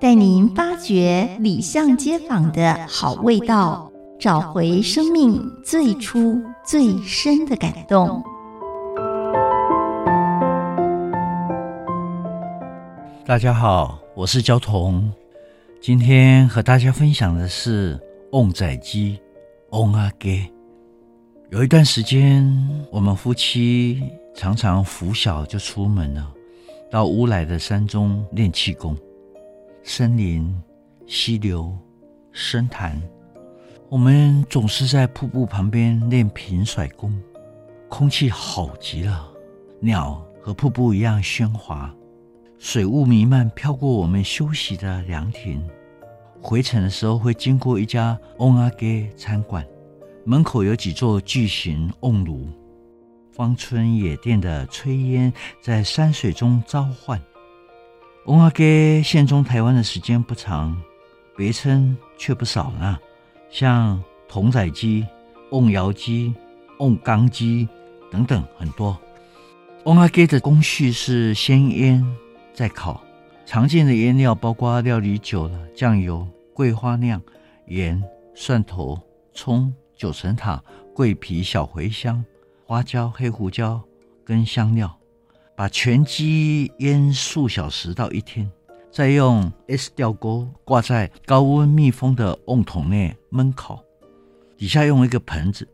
带您发掘里巷街坊的好味道，找回生命最初最深的感动。大家好，我是焦桐，今天和大家分享的是翁仔鸡，瓮仔鸡。有一段时间，我们夫妻。常常拂晓就出门了，到乌来的山中练气功。森林、溪流、深潭，我们总是在瀑布旁边练平甩功。空气好极了，鸟和瀑布一样喧哗，水雾弥漫飘过我们休息的凉亭。回程的时候会经过一家瓮仔鸡餐馆，门口有几座巨型瓮炉。芳村野店的炊烟在山水中召唤。瓮仔鸡现中台湾的时间不长，别称却不少呢，像筒仔鸡、瓮窑鸡、瓮缸鸡等等很多。瓮仔鸡的工序是先腌再烤，常见的腌料包括料理酒了酱油、桂花酿、盐、蒜头、葱、九层塔、桂皮、小茴香。花椒、黑胡椒跟香料，把全鸡腌数小时到一天，再用 S 吊钩挂在高温密封的瓮桶内焖烤，底下用一个盆子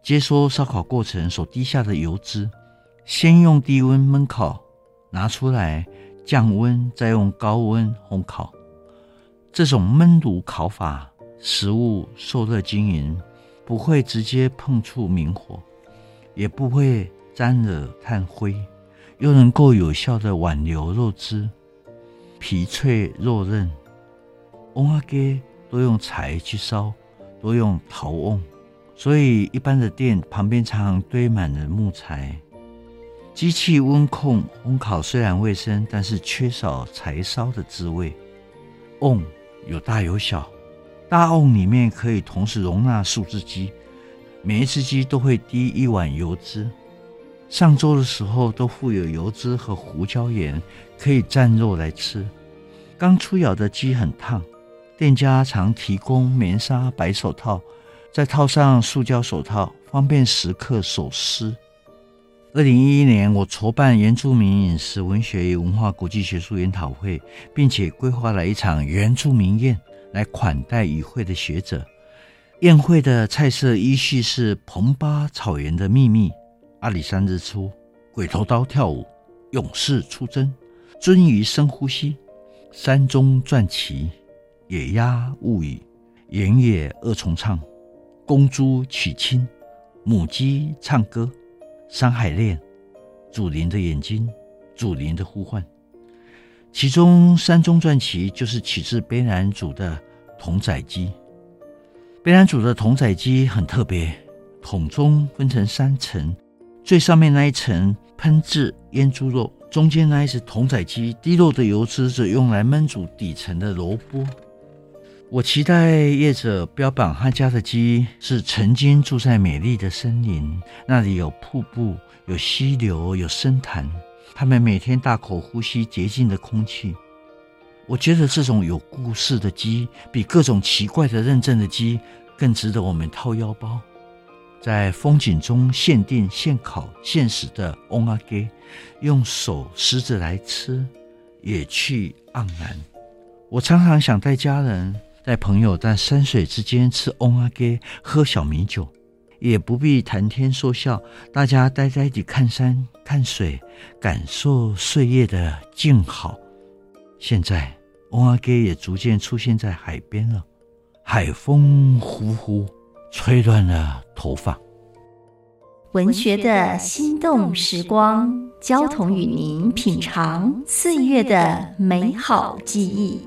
接收烧烤过程所滴下的油脂，先用低温焖烤，拿出来降温，再用高温烘烤。这种焖炉烤法，食物受热均匀，不会直接碰触明火。也不会沾惹炭灰，又能够有效地挽留肉汁，皮脆肉嫩。瓮仔鸡都用柴去烧，都用陶瓮，所以一般的店旁边常常堆满了木材。机器温控烘烤虽然卫生，但是缺少柴烧的滋味。瓮有大有小，大瓮里面可以同时容纳数只鸡。每一只鸡都会滴一碗油脂，上桌的时候都附有油脂和胡椒盐，可以蘸肉来吃。刚出窑的鸡很烫，店家常提供棉纱白手套，再套上塑胶手套，方便食客手撕。二零一一年，我筹办原住民饮食文学与文化国际学术研讨会，并且规划了一场原住民宴来款待与会的学者。宴会的菜色依序是彭巴草原的秘密、阿里山日出、鬼头刀跳舞、勇士出征、鱒鱼深呼吸、山中传奇、野鸭物语、原野二重唱、公猪娶亲、母鸡唱歌、山海恋、祖灵的眼睛、祖灵的呼唤。其中山中传奇就是取自卑南族的童仔鸡。卑南族的童仔鸡很特别，筒中分成三层，最上面那一层喷制腌猪肉，中间那一只筒仔鸡滴落的油脂是用来焖煮底层的萝卜。我期待业者标榜他家的鸡是曾经住在美丽的森林，那里有瀑布、有溪流、有深潭，他们每天大口呼吸洁净的空气。我觉得这种有故事的鸡，比各种奇怪的认证的鸡更值得我们掏腰包。在风景中现订现烤现食的瓮仔鸡，用手撕着来吃，也趣盎然。我常常想带家人、带朋友在山水之间吃瓮仔鸡，喝小米酒，也不必谈天说笑，大家呆呆地看山看水，感受岁月的静好。现在，瓮仔鸡也逐渐出现在海边了。海风呼呼，吹乱了头发。文学的心动时光，焦桐与您品尝岁月的美好记忆。